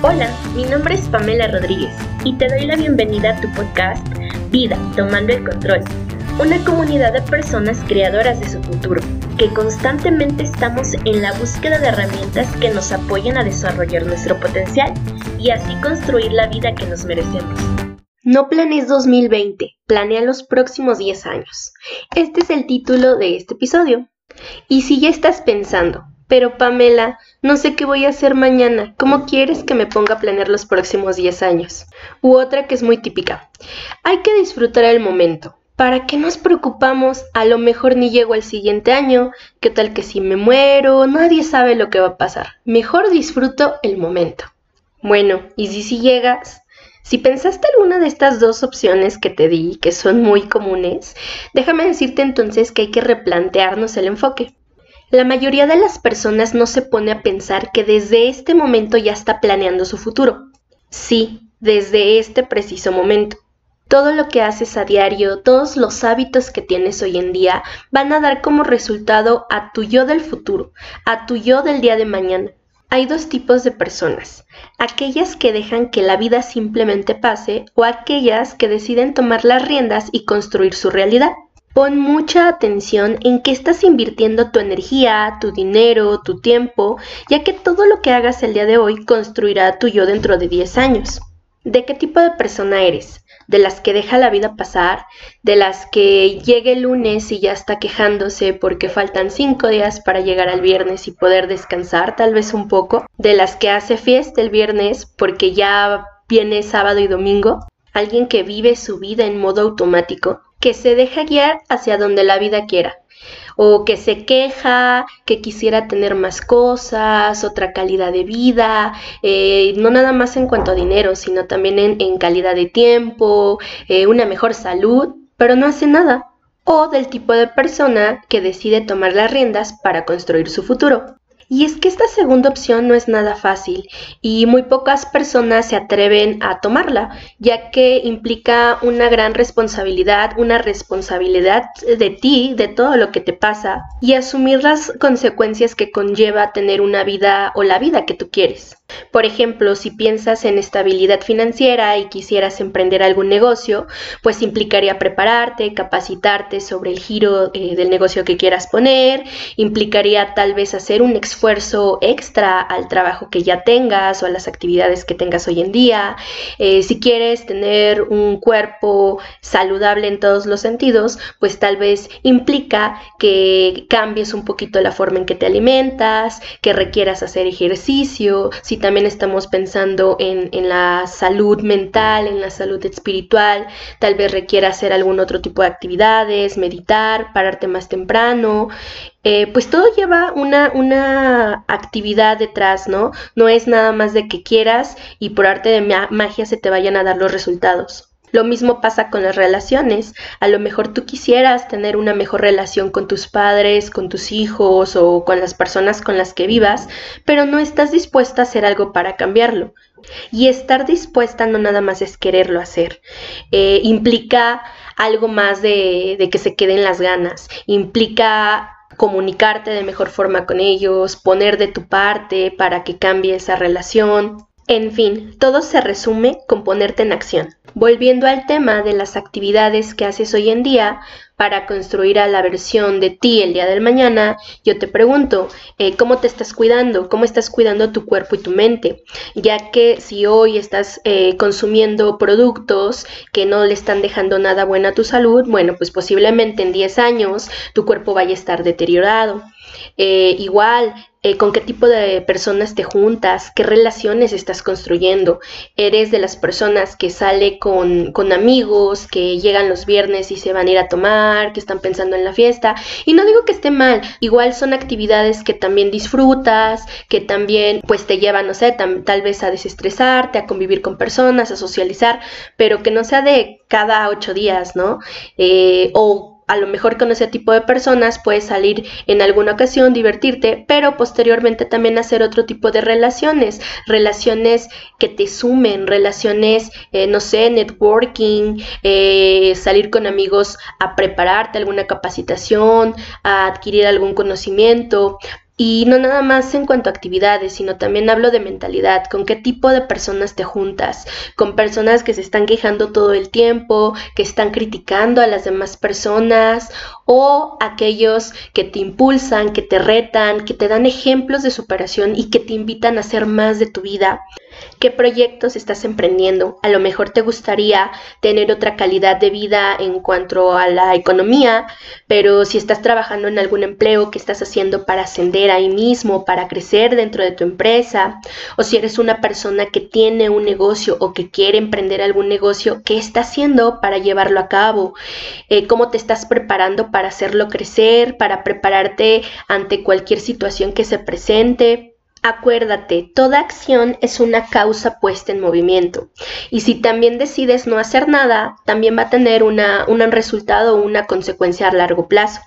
Hola, mi nombre es Pamela Rodríguez y te doy la bienvenida a tu podcast Vida, Tomando el Control, una comunidad de personas creadoras de su futuro, que constantemente estamos en la búsqueda de herramientas que nos apoyen a desarrollar nuestro potencial y así construir la vida que nos merecemos. No planees 2020, planea los próximos 10 años. Este es el título de este episodio. Y si ya estás pensando, pero Pamela, no sé qué voy a hacer mañana. ¿Cómo quieres que me ponga a planear los próximos 10 años? U otra que es muy típica. Hay que disfrutar el momento. ¿Para qué nos preocupamos? A lo mejor ni llego al siguiente año. ¿Qué tal que si me muero? Nadie sabe lo que va a pasar. Mejor disfruto el momento. Bueno, ¿y si si llegas? Si pensaste alguna de estas dos opciones que te di, que son muy comunes, déjame decirte entonces que hay que replantearnos el enfoque. La mayoría de las personas no se pone a pensar que desde este momento ya está planeando su futuro. Sí, desde este preciso momento. Todo lo que haces a diario, todos los hábitos que tienes hoy en día van a dar como resultado a tu yo del futuro, a tu yo del día de mañana. Hay dos tipos de personas, aquellas que dejan que la vida simplemente pase o aquellas que deciden tomar las riendas y construir su realidad. Pon mucha atención en qué estás invirtiendo tu energía, tu dinero, tu tiempo, ya que todo lo que hagas el día de hoy construirá tu yo dentro de 10 años. ¿De qué tipo de persona eres? ¿De las que deja la vida pasar? ¿De las que llega el lunes y ya está quejándose porque faltan 5 días para llegar al viernes y poder descansar tal vez un poco? ¿De las que hace fiesta el viernes porque ya viene sábado y domingo? ¿Alguien que vive su vida en modo automático? Que se deja guiar hacia donde la vida quiera, o que se queja, que quisiera tener más cosas, otra calidad de vida, eh, no nada más en cuanto a dinero, sino también en, calidad de tiempo, eh, una mejor salud, pero no hace nada. O del tipo de persona que decide tomar las riendas para construir su futuro. Y es que esta segunda opción no es nada fácil y muy pocas personas se atreven a tomarla, ya que implica una gran responsabilidad, una responsabilidad de ti, de todo lo que te pasa y asumir las consecuencias que conlleva tener una vida o la vida que tú quieres. Por ejemplo, si piensas en estabilidad financiera y quisieras emprender algún negocio, pues implicaría prepararte, capacitarte sobre el giro eh, del negocio que quieras poner, implicaría tal vez hacer un extra al trabajo que ya tengas o a las actividades que tengas hoy en día. Eh, si quieres tener un cuerpo saludable en todos los sentidos, pues tal vez implica que cambies un poquito la forma en que te alimentas, que requieras hacer ejercicio, si también estamos pensando en, la salud mental, en la salud espiritual, tal vez requiera hacer algún otro tipo de actividades, meditar, pararte más temprano, eh, pues todo lleva una, una actividad detrás, ¿no? No es nada más de que quieras y por arte de magia se te vayan a dar los resultados. Lo mismo pasa con las relaciones. A lo mejor tú quisieras tener una mejor relación con tus padres, con tus hijos o con las personas con las que vivas, pero no estás dispuesta a hacer algo para cambiarlo. Y estar dispuesta no nada más es quererlo hacer. Eh, implica algo más de, de que se queden las ganas. Implica comunicarte de mejor forma con ellos, poner de tu parte para que cambie esa relación. En fin, todo se resume con ponerte en acción. Volviendo al tema de las actividades que haces hoy en día para construir a la versión de ti el día del mañana, yo te pregunto, eh, ¿cómo te estás cuidando? ¿Cómo estás cuidando tu cuerpo y tu mente? Ya que si hoy estás eh, consumiendo productos que no le están dejando nada bueno a tu salud, bueno, pues posiblemente en 10 años tu cuerpo vaya a estar deteriorado. Eh, igual, eh, con qué tipo de personas te juntas, qué relaciones estás construyendo. Eres de las personas que sale con, con, amigos, que llegan los viernes y se van a ir a tomar, que están pensando en la fiesta. Y no digo que esté mal, igual son actividades que también disfrutas, que también pues te llevan, no sé, tal vez a desestresarte, a convivir con personas, a socializar, pero que no sea de cada ocho días, ¿no? Eh, o a lo mejor con ese tipo de personas puedes salir en alguna ocasión, divertirte, pero posteriormente también hacer otro tipo de relaciones, relaciones que te sumen, relaciones, eh, no sé, networking, eh, salir con amigos a prepararte alguna capacitación, a adquirir algún conocimiento, Y no nada más en cuanto a actividades, sino también hablo de mentalidad, con qué tipo de personas te juntas, con personas que se están quejando todo el tiempo, que están criticando a las demás personas o aquellos que te impulsan, que te retan, que te dan ejemplos de superación y que te invitan a hacer más de tu vida. ¿Qué proyectos estás emprendiendo? A lo mejor te gustaría tener otra calidad de vida en cuanto a la economía, pero si estás trabajando en algún empleo, ¿qué estás haciendo para ascender ahí mismo, para crecer dentro de tu empresa? O si eres una persona que tiene un negocio o que quiere emprender algún negocio, ¿qué estás haciendo para llevarlo a cabo? Eh, ¿Cómo te estás preparando para hacerlo crecer, para prepararte ante cualquier situación que se presente? Acuérdate, toda acción es una causa puesta en movimiento. Y si también decides no hacer nada, también va a tener un resultado o una consecuencia a largo plazo.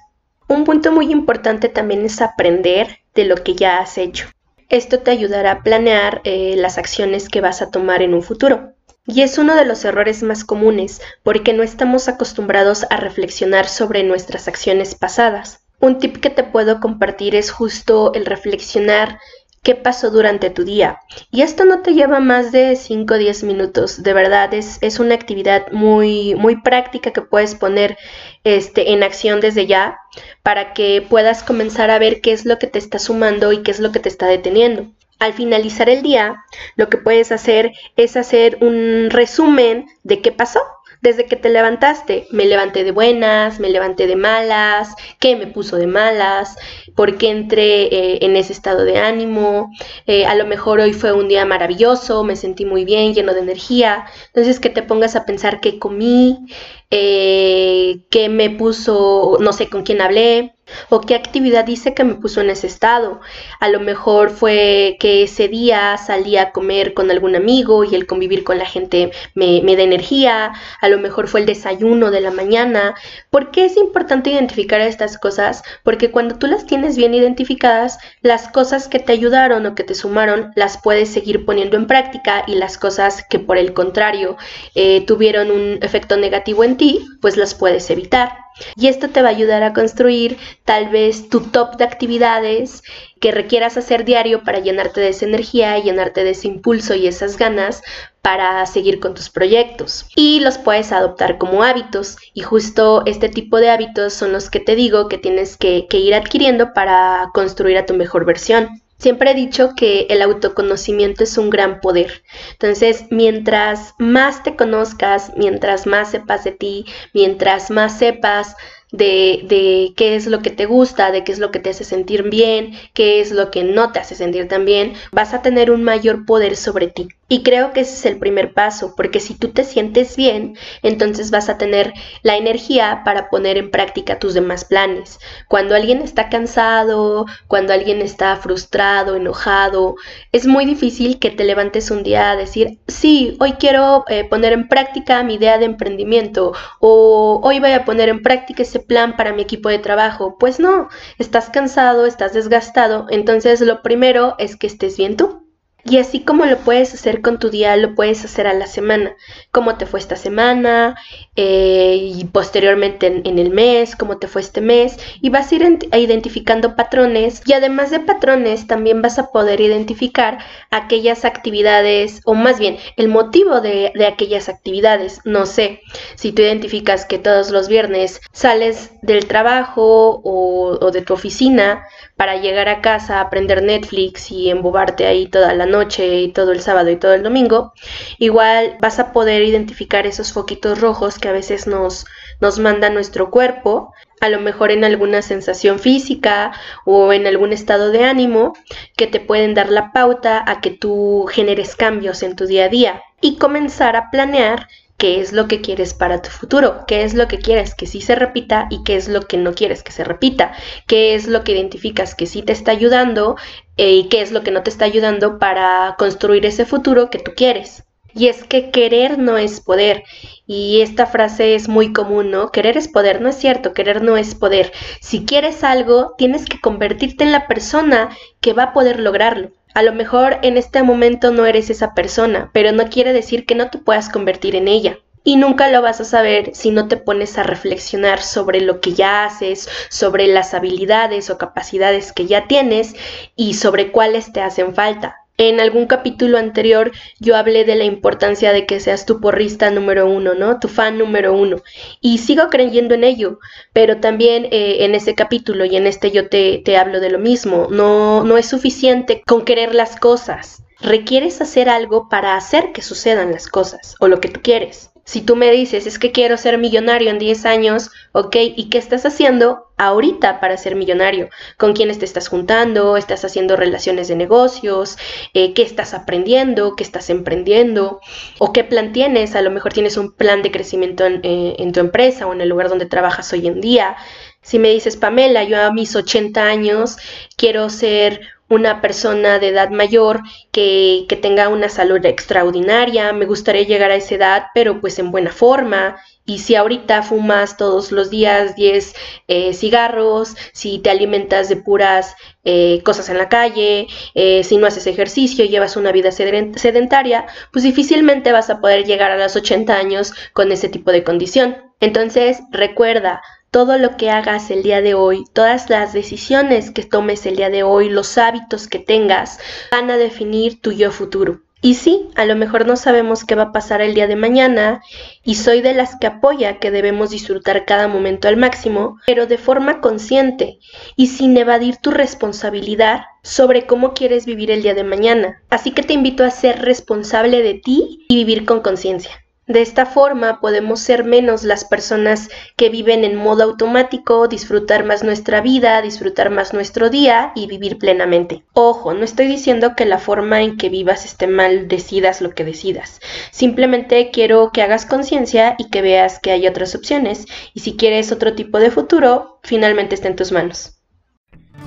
Un punto muy importante también es aprender de lo que ya has hecho. Esto te ayudará a planear eh, las acciones que vas a tomar en un futuro. Y es uno de los errores más comunes porque no estamos acostumbrados a reflexionar sobre nuestras acciones pasadas. Un tip que te puedo compartir es justo el reflexionar qué pasó durante tu día. Y esto no te lleva más de 5 o 10 minutos. De verdad, es, es, una actividad muy, muy práctica que puedes poner este, en acción desde ya para que puedas comenzar a ver qué es lo que te está sumando y qué es lo que te está deteniendo. Al finalizar el día, lo que puedes hacer es hacer un resumen de qué pasó. Desde que te levantaste, me levanté de buenas, me levanté de malas, qué me puso de malas, por qué entré eh, en ese estado de ánimo, eh, a lo mejor hoy fue un día maravilloso, me sentí muy bien, lleno de energía, entonces que te pongas a pensar qué comí, eh, qué me puso, no sé con quién hablé, o qué actividad hice que me puso en ese estado. A lo mejor fue que ese día salí a comer con algún amigo y el convivir con la gente me, da energía. A lo mejor fue el desayuno de la mañana. ¿Por qué es importante identificar estas cosas? Porque cuando tú las tienes bien identificadas, las cosas que te ayudaron o que te sumaron las puedes seguir poniendo en práctica y las cosas que por el contrario eh, tuvieron un efecto negativo en ti, pues las puedes evitar. Y esto te va a ayudar a construir tal vez tu top de actividades que requieras hacer diario para llenarte de esa energía, llenarte de ese impulso y esas ganas para seguir con tus proyectos. Y los puedes adoptar como hábitos. Y justo este tipo de hábitos son los que te digo que tienes que, que ir adquiriendo para construir a tu mejor versión. Siempre he dicho que el autoconocimiento es un gran poder. Entonces, mientras más te conozcas, mientras más sepas de ti, mientras más sepas de, de, qué es lo que te gusta, de qué es lo que te hace sentir bien, qué es lo que no te hace sentir tan bien, vas a tener un mayor poder sobre ti. Y creo que ese es el primer paso, porque si tú te sientes bien, entonces vas a tener la energía para poner en práctica tus demás planes. Cuando alguien está cansado, cuando alguien está frustrado, enojado, es muy difícil que te levantes un día a decir, sí, hoy quiero eh, poner en práctica mi idea de emprendimiento o hoy voy a poner en práctica ese plan para mi equipo de trabajo. Pues no, estás cansado, estás desgastado, entonces lo primero es que estés bien tú. Y así como lo puedes hacer con tu día, lo puedes hacer a la semana. ¿Cómo te fue esta semana? Eh, y posteriormente en, el mes, ¿cómo te fue este mes? Y vas a ir identificando patrones. Y además de patrones, también vas a poder identificar aquellas actividades, o más bien, el motivo de, aquellas actividades. No sé, si tú identificas que todos los viernes sales del trabajo o, o de tu oficina para llegar a casa, aprender Netflix y embobarte ahí toda la noche y todo el sábado y todo el domingo, igual vas a poder identificar esos foquitos rojos que a veces nos, nos manda nuestro cuerpo, a lo mejor en alguna sensación física o en algún estado de ánimo que te pueden dar la pauta a que tú generes cambios en tu día a día y comenzar a planear qué es lo que quieres para tu futuro, qué es lo que quieres que sí se repita y qué es lo que no quieres que se repita, qué es lo que identificas que sí te está ayudando eh, y qué es lo que no te está ayudando para construir ese futuro que tú quieres. Y es que querer no es poder. Y esta frase es muy común, ¿no? Querer es poder, no es cierto, querer no es poder. Si quieres algo, tienes que convertirte en la persona que va a poder lograrlo. A lo mejor en este momento no eres esa persona, pero no quiere decir que no te puedas convertir en ella. Y nunca lo vas a saber si no te pones a reflexionar sobre lo que ya haces, sobre las habilidades o capacidades que ya tienes y sobre cuáles te hacen falta. En algún capítulo anterior yo hablé de la importancia de que seas tu porrista número uno, ¿no? Tu fan número uno. Y sigo creyendo en ello, pero también eh, en ese capítulo y en este yo te, te hablo de lo mismo. No, no es suficiente con querer las cosas. Requieres hacer algo para hacer que sucedan las cosas o lo que tú quieres. Si tú me dices, es que quiero ser millonario en 10 años, ok, ¿y qué estás haciendo ahorita para ser millonario? ¿Con quiénes te estás juntando? ¿Estás haciendo relaciones de negocios? Eh, ¿Qué estás aprendiendo? ¿Qué estás emprendiendo? ¿O qué plan tienes? A lo mejor tienes un plan de crecimiento en, eh, en tu empresa o en el lugar donde trabajas hoy en día. Si me dices, Pamela, yo a mis 80 años quiero ser una persona de edad mayor que, que, tenga una salud extraordinaria, me gustaría llegar a esa edad, pero pues en buena forma. Y si ahorita fumas todos los días 10 eh, cigarros, si te alimentas de puras eh, cosas en la calle, eh, si no haces ejercicio, llevas una vida sedentaria, pues difícilmente vas a poder llegar a los 80 años con ese tipo de condición. Entonces, recuerda, todo lo que hagas el día de hoy, todas las decisiones que tomes el día de hoy, los hábitos que tengas, van a definir tu yo futuro. Y sí, a lo mejor no sabemos qué va a pasar el día de mañana y soy de las que apoya que debemos disfrutar cada momento al máximo, pero de forma consciente y sin evadir tu responsabilidad sobre cómo quieres vivir el día de mañana. Así que te invito a ser responsable de ti y vivir con conciencia. De esta forma podemos ser menos las personas que viven en modo automático, disfrutar más nuestra vida, disfrutar más nuestro día y vivir plenamente. Ojo, no estoy diciendo que la forma en que vivas esté mal, decidas lo que decidas. Simplemente quiero que hagas conciencia y que veas que hay otras opciones y si quieres otro tipo de futuro, finalmente está en tus manos.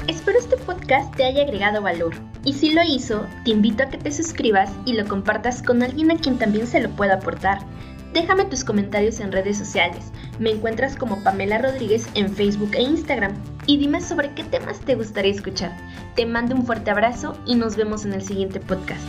Espero este podcast te haya agregado valor y si lo hizo, te invito a que te suscribas y lo compartas con alguien a quien también se lo pueda aportar. Déjame tus comentarios en redes sociales. Me encuentras como Pamela Rodríguez en Facebook e Instagram. Y dime sobre qué temas te gustaría escuchar. Te mando un fuerte abrazo y nos vemos en el siguiente podcast.